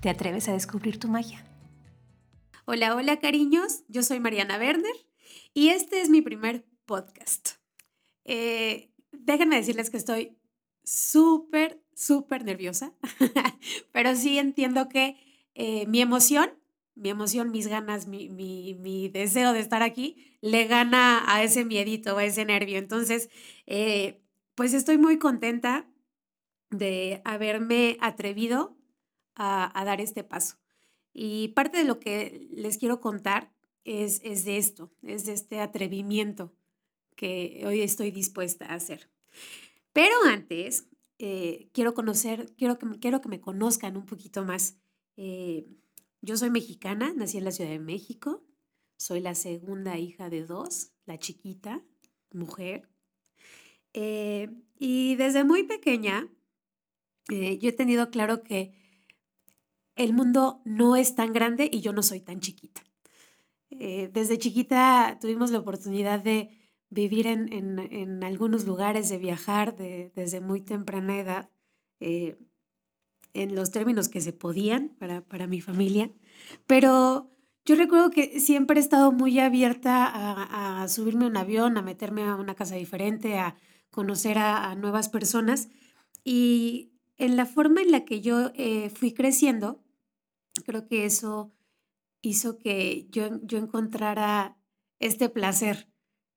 ¿Te atreves a descubrir tu magia? Hola, hola cariños, yo soy Mariana Werner y este es mi primer podcast. Eh, déjenme decirles que estoy súper, súper nerviosa, pero sí entiendo que eh, mi emoción, mi emoción, mis ganas, mi, mi, deseo de estar aquí, le gana a ese miedito, a ese nervio. Entonces, eh, pues estoy muy contenta de haberme atrevido a, dar este paso. Y parte de lo que les quiero contar es, es de esto, es de este atrevimiento que hoy estoy dispuesta a hacer. Pero antes, eh, quiero conocer, quiero que, quiero que me conozcan un poquito más. Eh, yo soy mexicana, nací en la Ciudad de México, soy la segunda hija de dos, la chiquita, mujer. Eh, y desde muy pequeña, yo he tenido claro que el mundo no es tan grande y yo no soy tan chiquita. Eh, desde chiquita tuvimos la oportunidad de vivir en, algunos lugares, de viajar desde muy temprana edad, eh, en los términos que se podían para, para, mi familia. Pero yo recuerdo que siempre he estado muy abierta a, subirme a un avión, a meterme a una casa diferente, a conocer a, nuevas personas. Y en la forma en la que yo eh, fui creciendo, creo que eso hizo que yo, yo encontrara este placer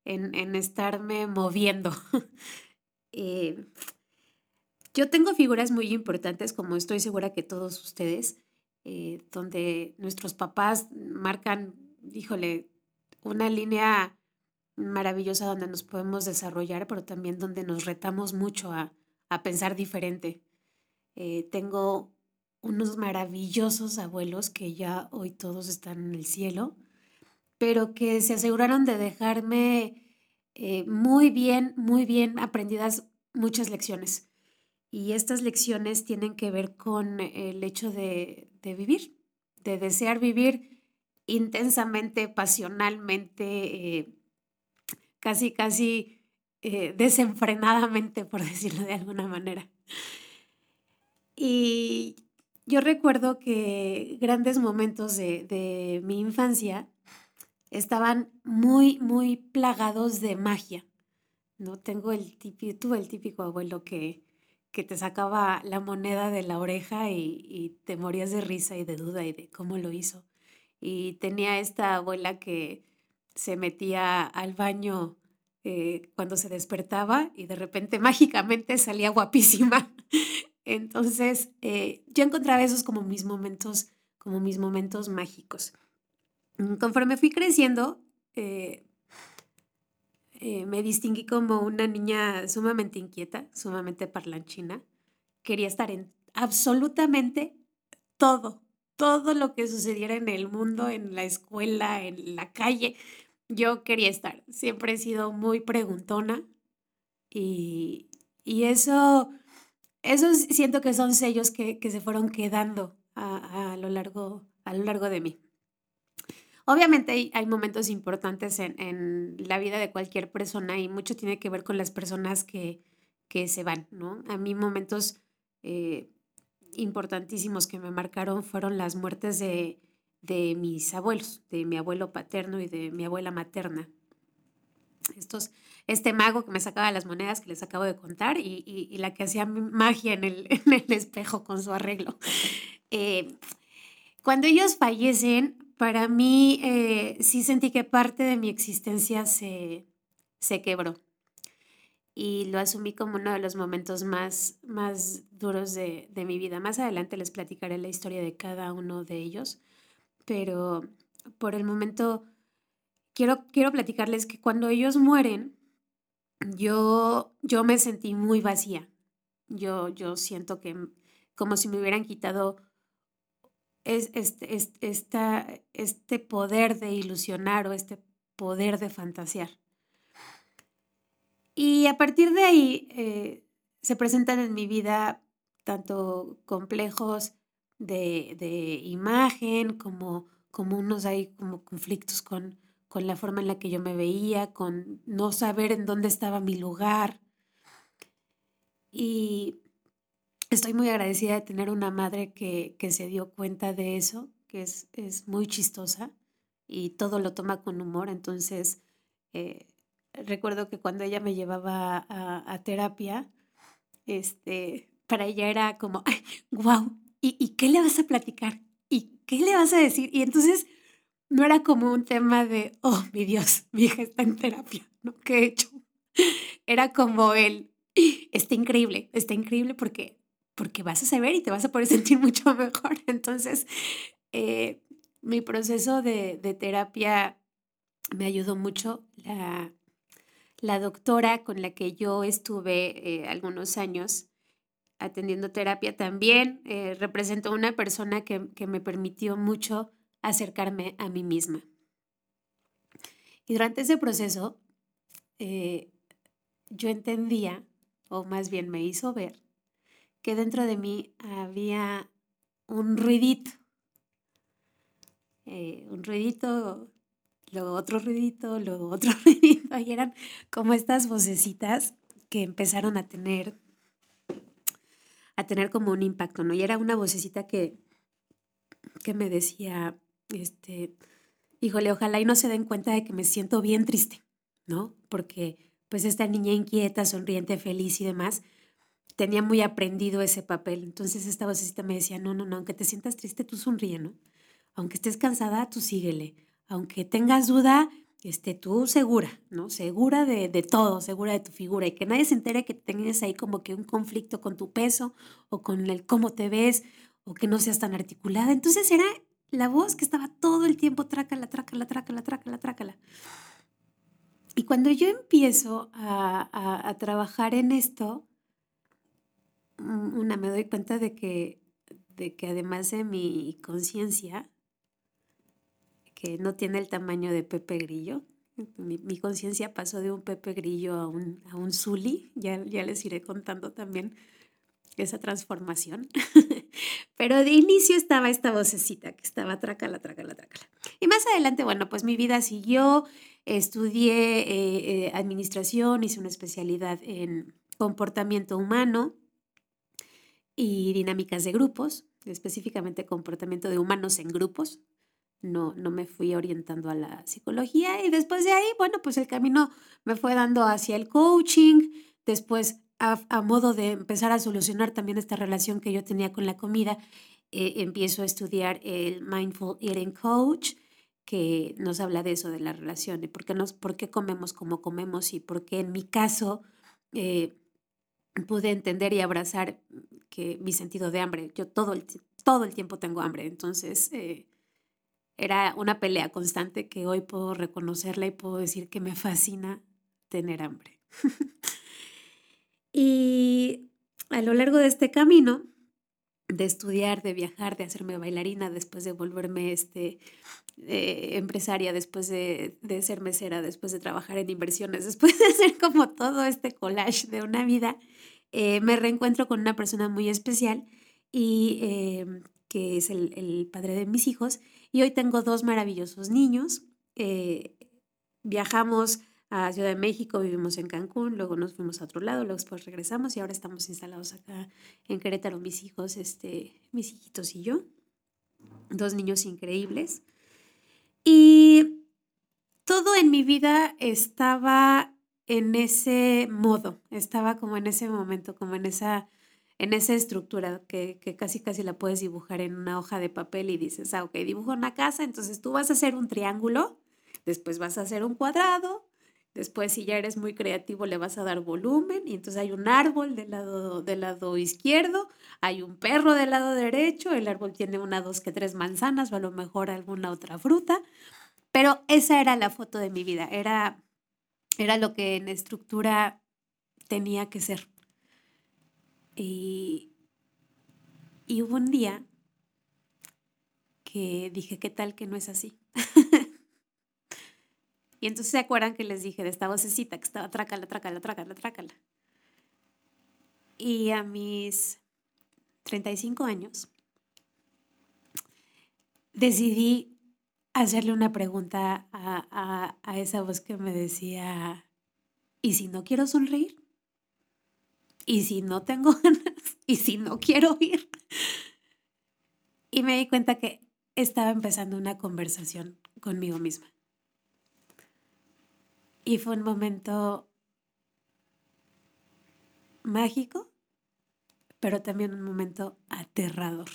en, en estarme moviendo. Eh, yo tengo figuras muy importantes, como estoy segura que todos ustedes, eh, donde nuestros papás marcan, híjole, una línea maravillosa donde nos podemos desarrollar, pero también donde nos retamos mucho a, a pensar diferente. Eh, tengo unos maravillosos abuelos que ya hoy todos están en el cielo, pero que se aseguraron de dejarme eh, muy bien, muy bien aprendidas muchas lecciones. Y estas lecciones tienen que ver con el hecho de, vivir, de desear vivir intensamente, pasionalmente, eh, casi, casi eh, desenfrenadamente, por decirlo de alguna manera. Y yo recuerdo que grandes momentos de, mi infancia estaban muy, muy plagados de magia. ¿no? Tengo el típico, tuve el típico abuelo que, que te sacaba la moneda de la oreja y, te morías de risa y de duda y de cómo lo hizo. Y tenía esta abuela que se metía al baño eh, cuando se despertaba y de repente mágicamente salía guapísima. Entonces, eh, yo encontraba esos como mis momentos, como mis momentos mágicos. Mm, conforme fui creciendo, eh, eh, me distinguí como una niña sumamente inquieta, sumamente parlanchina. Quería estar en absolutamente todo, todo lo que sucediera en el mundo, en la escuela, en la calle. Yo quería estar. Siempre he sido muy preguntona y, y eso esos siento que son sellos que, se fueron quedando a, lo largo, a lo largo de mí. Obviamente hay, momentos importantes en, la vida de cualquier persona y mucho tiene que ver con las personas que, se van, ¿no? A mí momentos eh, importantísimos que me marcaron fueron las muertes de, de mis abuelos, de mi abuelo paterno y de mi abuela materna. Estos este mago que me sacaba las monedas que les acabo de contar y, la que hacía magia en el, espejo con su arreglo. Eh, cuando ellos fallecen, para mí eh, sí sentí que parte de mi existencia se, quebró y lo asumí como uno de los momentos más, más duros de, de, mi vida. Más adelante les platicaré la historia de cada uno de ellos, pero por el momento quiero, quiero platicarles que cuando ellos mueren, yo, yo me sentí muy vacía. Yo, yo siento que como si me hubieran quitado es este, este, este poder de ilusionar o este poder de fantasear. Y a partir de ahí eh, se presentan en mi vida tanto complejos de, de imagen como, como unos hay como conflictos con, con la forma en la que yo me veía, con no saber en dónde estaba mi lugar. Y estoy muy agradecida de tener una madre que, que se dio cuenta de eso, que es, es, muy chistosa y todo lo toma con humor. Entonces, eh, recuerdo que cuando ella me llevaba a, terapia, este, para ella era como, ¡ay, wow! ¿Y, ¿Y qué le vas a platicar? ¿Y qué le vas a decir? Y entonces no era como un tema de, oh, mi Dios, mi hija está en terapia, ¿no? ¿Qué he hecho? Era como el, está increíble, está increíble porque, porque vas a saber y te vas a poder sentir mucho mejor. Entonces, eh, mi proceso de, de, terapia me ayudó mucho. La, la, doctora con la que yo estuve eh, algunos años atendiendo terapia también eh, representó una persona que, que me permitió mucho acercarme a mí misma. Y durante ese proceso, eh, yo entendía, o más bien me hizo ver, que dentro de mí había un ruidito. Eh, un ruidito, luego otro ruidito, luego otro ruidito. Y eran como estas vocecitas que empezaron a tener a tener como un impacto, ¿no? Y era una vocecita que, que me decía, este, híjole, ojalá y no se den cuenta de que me siento bien triste, ¿no? Porque pues esta niña inquieta, sonriente, feliz y demás, tenía muy aprendido ese papel. Entonces esta vocecita me decía, no, no, no, aunque te sientas triste, tú sonríe, ¿no? Aunque estés cansada, tú síguele. Aunque tengas duda, este, tú segura, ¿no? Segura de, de, todo, segura de tu figura y que nadie se entere que tengas ahí como que un conflicto con tu peso o con el cómo te ves o que no seas tan articulada. Entonces era la voz que estaba todo el tiempo trácala, trácala, trácala, trácala, trácala. Y cuando yo empiezo a, a, trabajar en esto, mm, una, me doy cuenta de que, de que además de mi conciencia, que no tiene el tamaño de Pepe Grillo, mi, mi conciencia pasó de un Pepe Grillo a un, a un Zuli, ya, ya les iré contando también esa transformación. Pero de inicio estaba esta vocecita que estaba trácala, trácala, trácala. Y más adelante, bueno, pues mi vida siguió, estudié eh, eh, administración, hice una especialidad en comportamiento humano y dinámicas de grupos, específicamente comportamiento de humanos en grupos. No, no me fui orientando a la psicología y después de ahí, bueno, pues el camino me fue dando hacia el coaching, después a, modo de empezar a solucionar también esta relación que yo tenía con la comida, eh, empiezo a estudiar el Mindful Eating Coach, que nos habla de eso, de la relación, de por qué, nos, por comemos como comemos y por qué en mi caso eh, pude entender y abrazar que mi sentido de hambre, yo todo el, todo el tiempo tengo hambre, entonces eh, era una pelea constante que hoy puedo reconocerla y puedo decir que me fascina tener hambre. Y a lo largo de este camino, de estudiar, de viajar, de hacerme bailarina, después de volverme este, eh, empresaria, después de, de, ser mesera, después de trabajar en inversiones, después de hacer como todo este collage de una vida, eh, me reencuentro con una persona muy especial y eh, que es el, el, padre de mis hijos. Y hoy tengo dos maravillosos niños. viajamos a Ciudad de México, vivimos en Cancún, luego nos fuimos a otro lado, luego después regresamos y ahora estamos instalados acá en Querétaro, mis hijos, este, mis hijitos y yo, dos niños increíbles. Y todo en mi vida estaba en ese modo, estaba como en ese momento, como en esa, en esa estructura que, que, casi casi la puedes dibujar en una hoja de papel y dices, ah, ok, dibujo una casa, entonces tú vas a hacer un triángulo, después vas a hacer un cuadrado, Después, si ya eres muy creativo, le vas a dar volumen y entonces hay un árbol del lado, del lado izquierdo, hay un perro del lado derecho, el árbol tiene una, dos, que tres manzanas o a lo mejor alguna otra fruta, pero esa era la foto de mi vida, era, era lo que en estructura tenía que ser. Y, y hubo un día que dije, ¿qué tal que no es así? y entonces se acuerdan que les dije de esta vocecita que estaba trácala, trácala, trácala, trácala. Y a mis 35 años decidí hacerle una pregunta a, a esa voz que me decía, ¿y si no quiero sonreír? ¿Y si no tengo ganas? ¿Y si no quiero ir? Y me di cuenta que estaba empezando una conversación conmigo misma. Y fue un momento mágico, pero también un momento aterrador.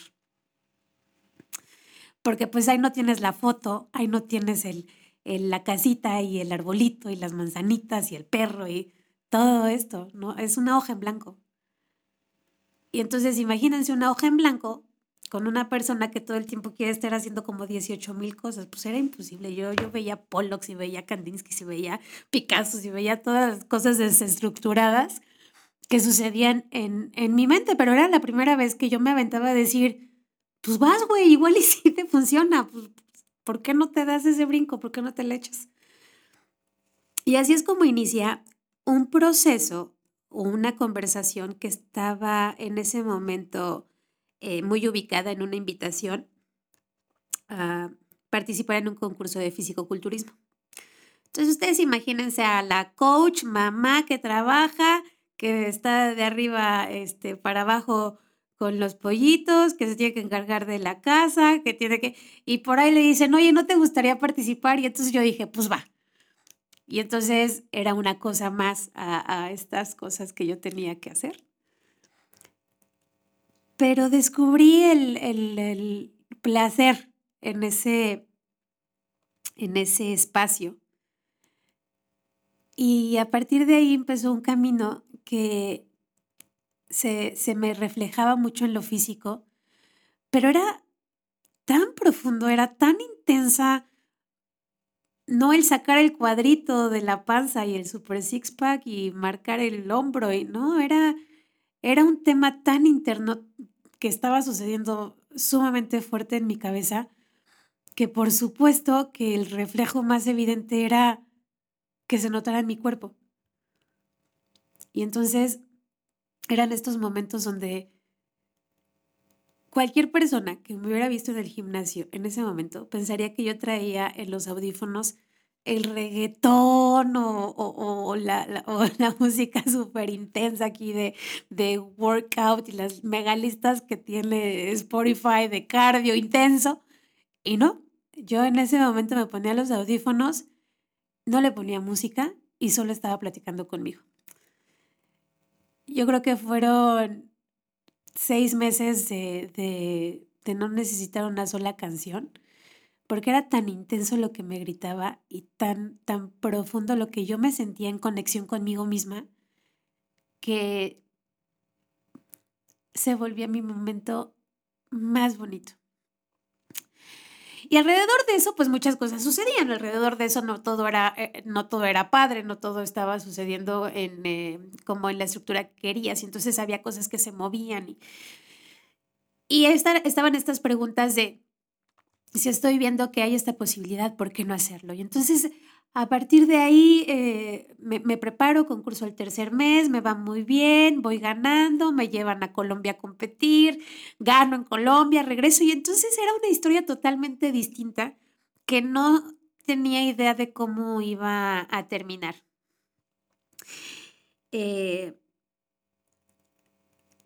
Porque pues ahí no tienes la foto, ahí no tienes el, la casita y el arbolito y las manzanitas y el perro y todo esto, ¿no? Es una hoja en blanco. Y entonces imagínense una hoja en blanco con una persona que todo el tiempo quiere estar haciendo como 18 mil cosas, pues era imposible. Yo, yo veía Pollock y veía Kandinsky y veía Picasso y veía todas las cosas desestructuradas que sucedían en, en mi mente, pero era la primera vez que yo me aventaba a decir, pues vas, güey, igual y sí te funciona, pues, ¿por qué no te das ese brinco? ¿Por qué no te le echas? Y así es como inicia un proceso o una conversación que estaba en ese momento eh, muy ubicada en una invitación a participar en un concurso de fisicoculturismo. Entonces ustedes imagínense a la coach, mamá que trabaja, que está de arriba este, para abajo con los pollitos, que se tiene que encargar de la casa, que tiene que... Y por ahí le dicen, oye, ¿no te gustaría participar? Y entonces yo dije, pues va. Y entonces era una cosa más a, a estas cosas que yo tenía que hacer pero descubrí el, placer en ese, en ese espacio. Y a partir de ahí empezó un camino que se, se, me reflejaba mucho en lo físico, pero era tan profundo, era tan intensa, no el sacar el cuadrito de la panza y el super six pack y marcar el hombro, y no, era, era un tema tan interno que estaba sucediendo sumamente fuerte en mi cabeza, que por supuesto que el reflejo más evidente era que se notara en mi cuerpo. Y entonces eran estos momentos donde cualquier persona que me hubiera visto en el gimnasio en ese momento pensaría que yo traía en los audífonos el reggaetón o, la, música súper intensa aquí de, de workout y las megalistas que tiene Spotify de cardio intenso. Y no, yo en ese momento me ponía los audífonos, no le ponía música y solo estaba platicando conmigo. Yo creo que fueron seis meses de, de, de no necesitar una sola canción porque era tan intenso lo que me gritaba y tan, tan profundo lo que yo me sentía en conexión conmigo misma, que se volvía mi momento más bonito. Y alrededor de eso, pues muchas cosas sucedían. Alrededor de eso no todo era, eh, no todo era padre, no todo estaba sucediendo en, eh, como en la estructura que querías. Y entonces había cosas que se movían. Y, y estaban estas preguntas de, si estoy viendo que hay esta posibilidad, ¿por qué no hacerlo? Y entonces, a partir de ahí, eh, me, me, preparo, concurso el tercer mes, me va muy bien, voy ganando, me llevan a Colombia a competir, gano en Colombia, regreso. Y entonces era una historia totalmente distinta que no tenía idea de cómo iba a terminar. Eh,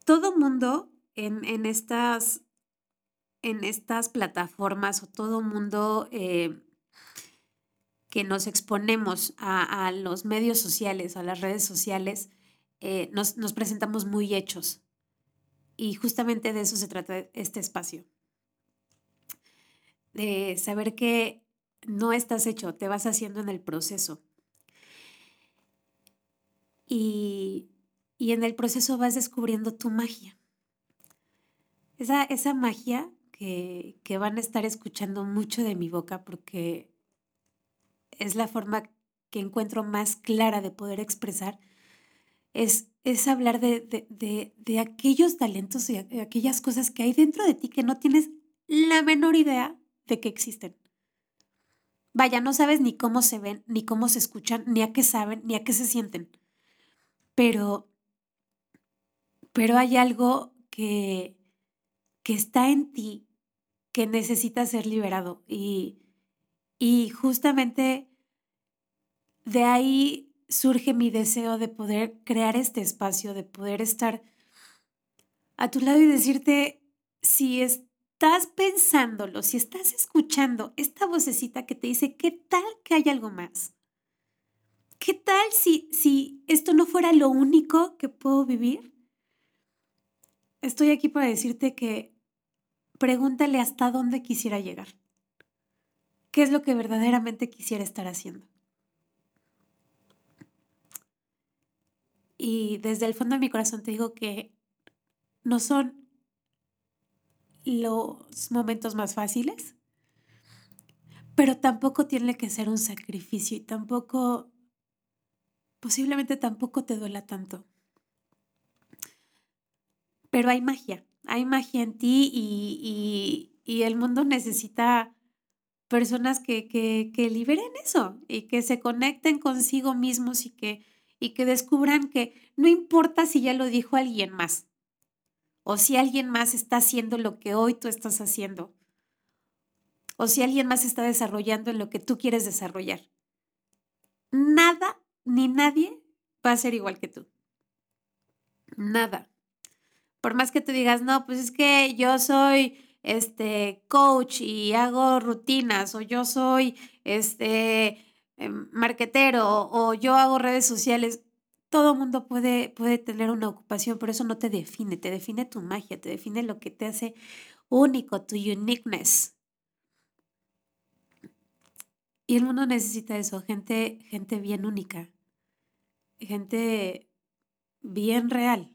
todo mundo en, en estas en estas plataformas o todo mundo eh, que nos exponemos a, los medios sociales, a las redes sociales, eh, nos, nos presentamos muy hechos. Y justamente de eso se trata este espacio. De saber que no estás hecho, te vas haciendo en el proceso. Y, y en el proceso vas descubriendo tu magia. Esa, esa magia que, van a estar escuchando mucho de mi boca porque es la forma que encuentro más clara de poder expresar, es, es hablar de, de, de, aquellos talentos y aquellas cosas que hay dentro de ti que no tienes la menor idea de que existen. Vaya, no sabes ni cómo se ven, ni cómo se escuchan, ni a qué saben, ni a qué se sienten. Pero, pero hay algo que, que está en ti que necesita ser liberado. Y, y justamente de ahí surge mi deseo de poder crear este espacio, de poder estar a tu lado y decirte, si estás pensándolo, si estás escuchando esta vocecita que te dice, ¿qué tal que hay algo más? ¿Qué tal si, si esto no fuera lo único que puedo vivir? Estoy aquí para decirte que pregúntale hasta dónde quisiera llegar. ¿Qué es lo que verdaderamente quisiera estar haciendo? Y desde el fondo de mi corazón te digo que no son los momentos más fáciles, pero tampoco tiene que ser un sacrificio y tampoco, posiblemente tampoco te duela tanto. Pero hay magia, hay magia en ti y, el mundo necesita personas que, que, liberen eso y que se conecten consigo mismos y que, y que descubran que no importa si ya lo dijo alguien más o si alguien más está haciendo lo que hoy tú estás haciendo o si alguien más está desarrollando en lo que tú quieres desarrollar. Nada ni nadie va a ser igual que tú. Nada por más que tú digas, no, pues es que yo soy este coach y hago rutinas o yo soy este em, marquetero o yo hago redes sociales, todo mundo puede, puede tener una ocupación, pero eso no te define, te define tu magia, te define lo que te hace único, tu uniqueness. Y el mundo necesita eso, gente, gente bien única, gente bien real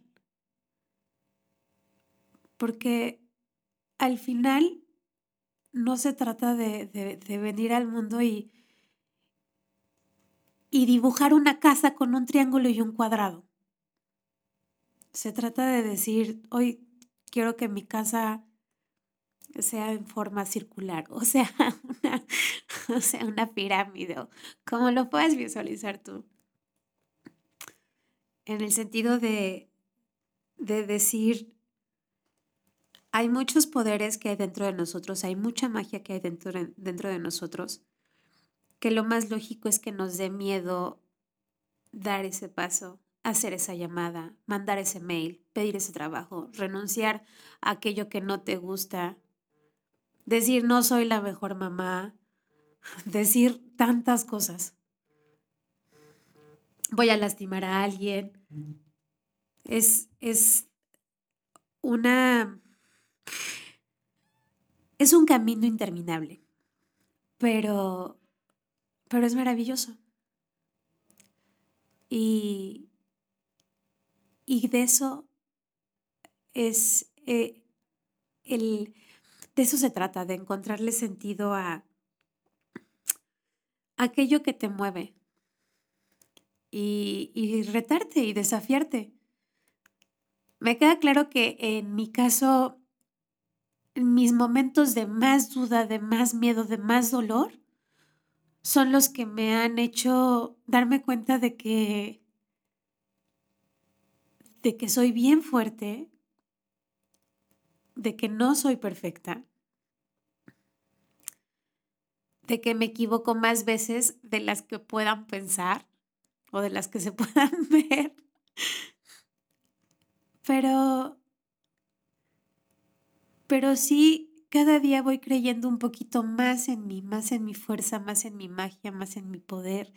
porque al final no se trata de, venir al mundo y, y dibujar una casa con un triángulo y un cuadrado. Se trata de decir, hoy quiero que mi casa sea en forma circular, o sea, una, o sea, una pirámide, como lo puedes visualizar tú. En el sentido de, de decir, hay muchos poderes que hay dentro de nosotros, hay mucha magia que hay dentro de, dentro de nosotros, que lo más lógico es que nos dé miedo dar ese paso, hacer esa llamada, mandar ese mail, pedir ese trabajo, renunciar a aquello que no te gusta, decir no soy la mejor mamá, decir tantas cosas. Voy a lastimar a alguien. Es, es una es un camino interminable, pero, pero es maravilloso. Y, y de eso es eh, el, de eso se trata, de encontrarle sentido a aquello que te mueve y, y retarte y desafiarte. Me queda claro que en mi caso mis momentos de más duda, de más miedo, de más dolor, son los que me han hecho darme cuenta de que de que soy bien fuerte, de que no soy perfecta, de que me equivoco más veces de las que puedan pensar o de las que se puedan ver. Pero pero sí cada día voy creyendo un poquito más en mí, más en mi fuerza, más en mi magia, más en mi poder.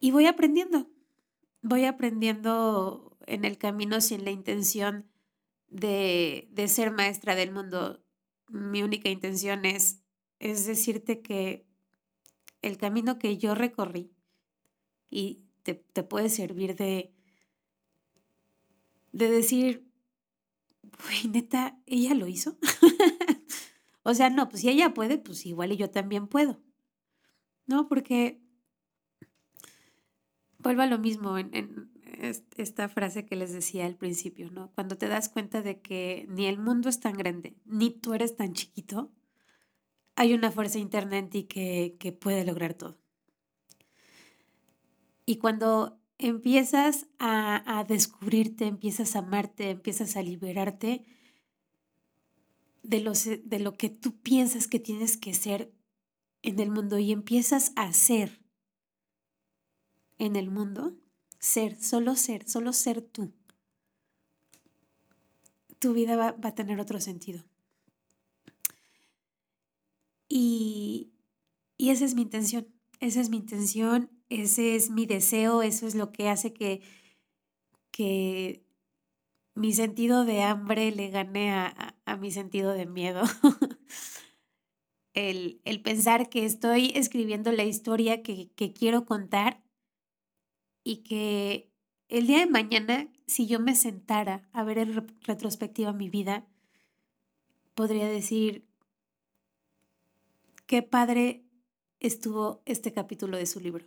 Y voy aprendiendo, voy aprendiendo en el camino sin la intención de, de ser maestra del mundo. Mi única intención es, es decirte que el camino que yo recorrí y te, te puede servir de, de decir, güey, neta, ella lo hizo. o sea, no, pues si ella puede, pues igual y yo también puedo. ¿No? Porque vuelvo a lo mismo, en, esta frase que les decía al principio, ¿no? Cuando te das cuenta de que ni el mundo es tan grande, ni tú eres tan chiquito, hay una fuerza interna en que, que puede lograr todo. Y cuando empiezas a, a, descubrirte, empiezas a amarte, empiezas a liberarte de, los, de lo que tú piensas que tienes que ser en el mundo y empiezas a ser en el mundo, ser, solo ser, solo ser tú, tu vida va, va a tener otro sentido. Y, y esa es mi intención, esa es mi intención, ese es mi deseo, eso es lo que hace que, que mi sentido de hambre le gane a, a, mi sentido de miedo. el, el, pensar que estoy escribiendo la historia que, que quiero contar y que el día de mañana, si yo me sentara a ver en retrospectiva mi vida, podría decir, qué padre estuvo este capítulo de su libro.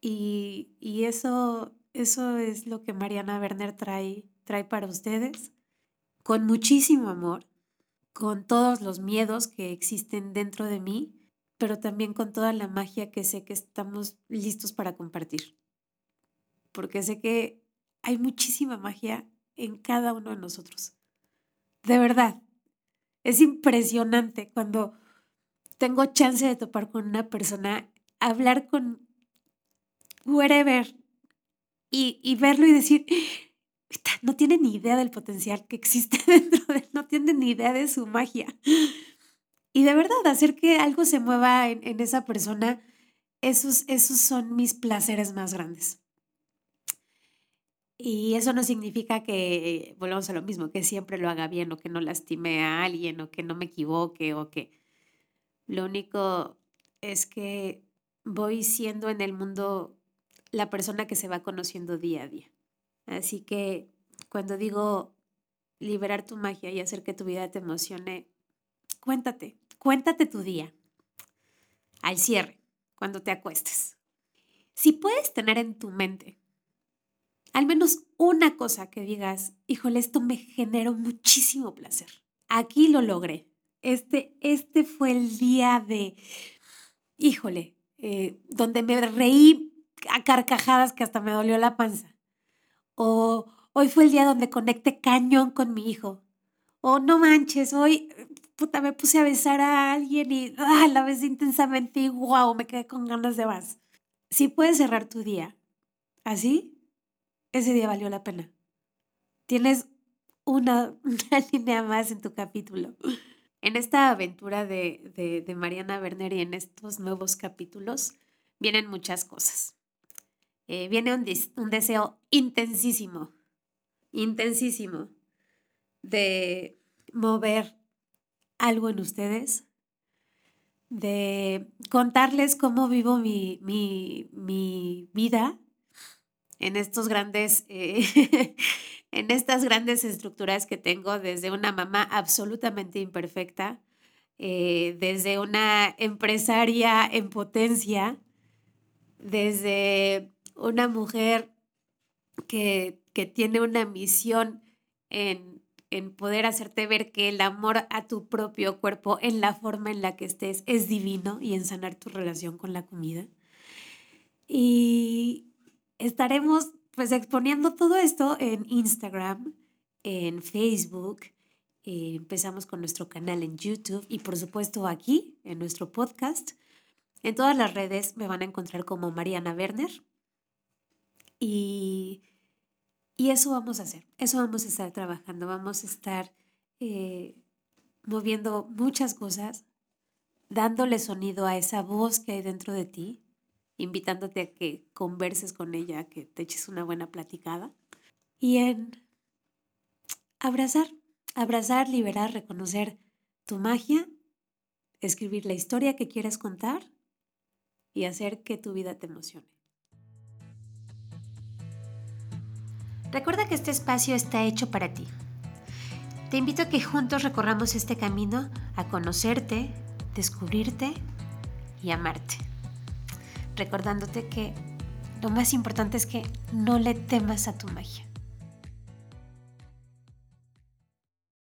Y, y eso, eso es lo que Mariana Werner trae, trae para ustedes, con muchísimo amor, con todos los miedos que existen dentro de mí pero también con toda la magia que sé que estamos listos para compartir. Porque sé que hay muchísima magia en cada uno de nosotros. De verdad. Es impresionante cuando tengo chance de topar con una persona, hablar con wherever y, y verlo y decir, no tiene ni idea del potencial que existe dentro de él, no tiene ni idea de su magia. Y de verdad, hacer que algo se mueva en, esa persona, esos, esos son mis placeres más grandes. Y eso no significa que, volvamos a lo mismo, que siempre lo haga bien o que no lastime a alguien o que no me equivoque o que... Lo único es que voy siendo en el mundo la persona que se va conociendo día a día. Así que cuando digo liberar tu magia y hacer que tu vida te emocione, cuéntate, Cuéntate tu día al cierre, cuando te acuestes. Si puedes tener en tu mente al menos una cosa que digas, híjole, esto me generó muchísimo placer. Aquí lo logré. Este, este fue el día de, híjole, eh, donde me reí a carcajadas que hasta me dolió la panza. O hoy fue el día donde conecté cañón con mi hijo. O no manches, hoy puta, me puse a besar a alguien y ah, la besé intensamente y wow, me quedé con ganas de más. Si puedes cerrar tu día así, ese día valió la pena. Tienes una, línea más en tu capítulo. En esta aventura de, de, de Mariana Werner y en estos nuevos capítulos vienen muchas cosas. Eh, viene un, deseo intensísimo, intensísimo de mover algo en ustedes, de contarles cómo vivo mi, mi, vida en estos grandes, eh, en estas grandes estructuras que tengo desde una mamá absolutamente imperfecta, eh, desde una empresaria en potencia, desde una mujer que, que tiene una misión en en poder hacerte ver que el amor a tu propio cuerpo en la forma en la que estés es divino y en sanar tu relación con la comida. Y estaremos pues exponiendo todo esto en Instagram, en Facebook, eh, empezamos con nuestro canal en YouTube y por supuesto aquí en nuestro podcast. En todas las redes me van a encontrar como Mariana Werner. Y y eso vamos a hacer, eso vamos a estar trabajando, vamos a estar eh, moviendo muchas cosas, dándole sonido a esa voz que hay dentro de ti, invitándote a que converses con ella, que te eches una buena platicada. Y en abrazar, abrazar, liberar, reconocer tu magia, escribir la historia que quieres contar y hacer que tu vida te emocione. Recuerda que este espacio está hecho para ti. Te invito a que juntos recorramos este camino a conocerte, descubrirte y amarte. Recordándote que Lo más importante es que no le temas a tu magia.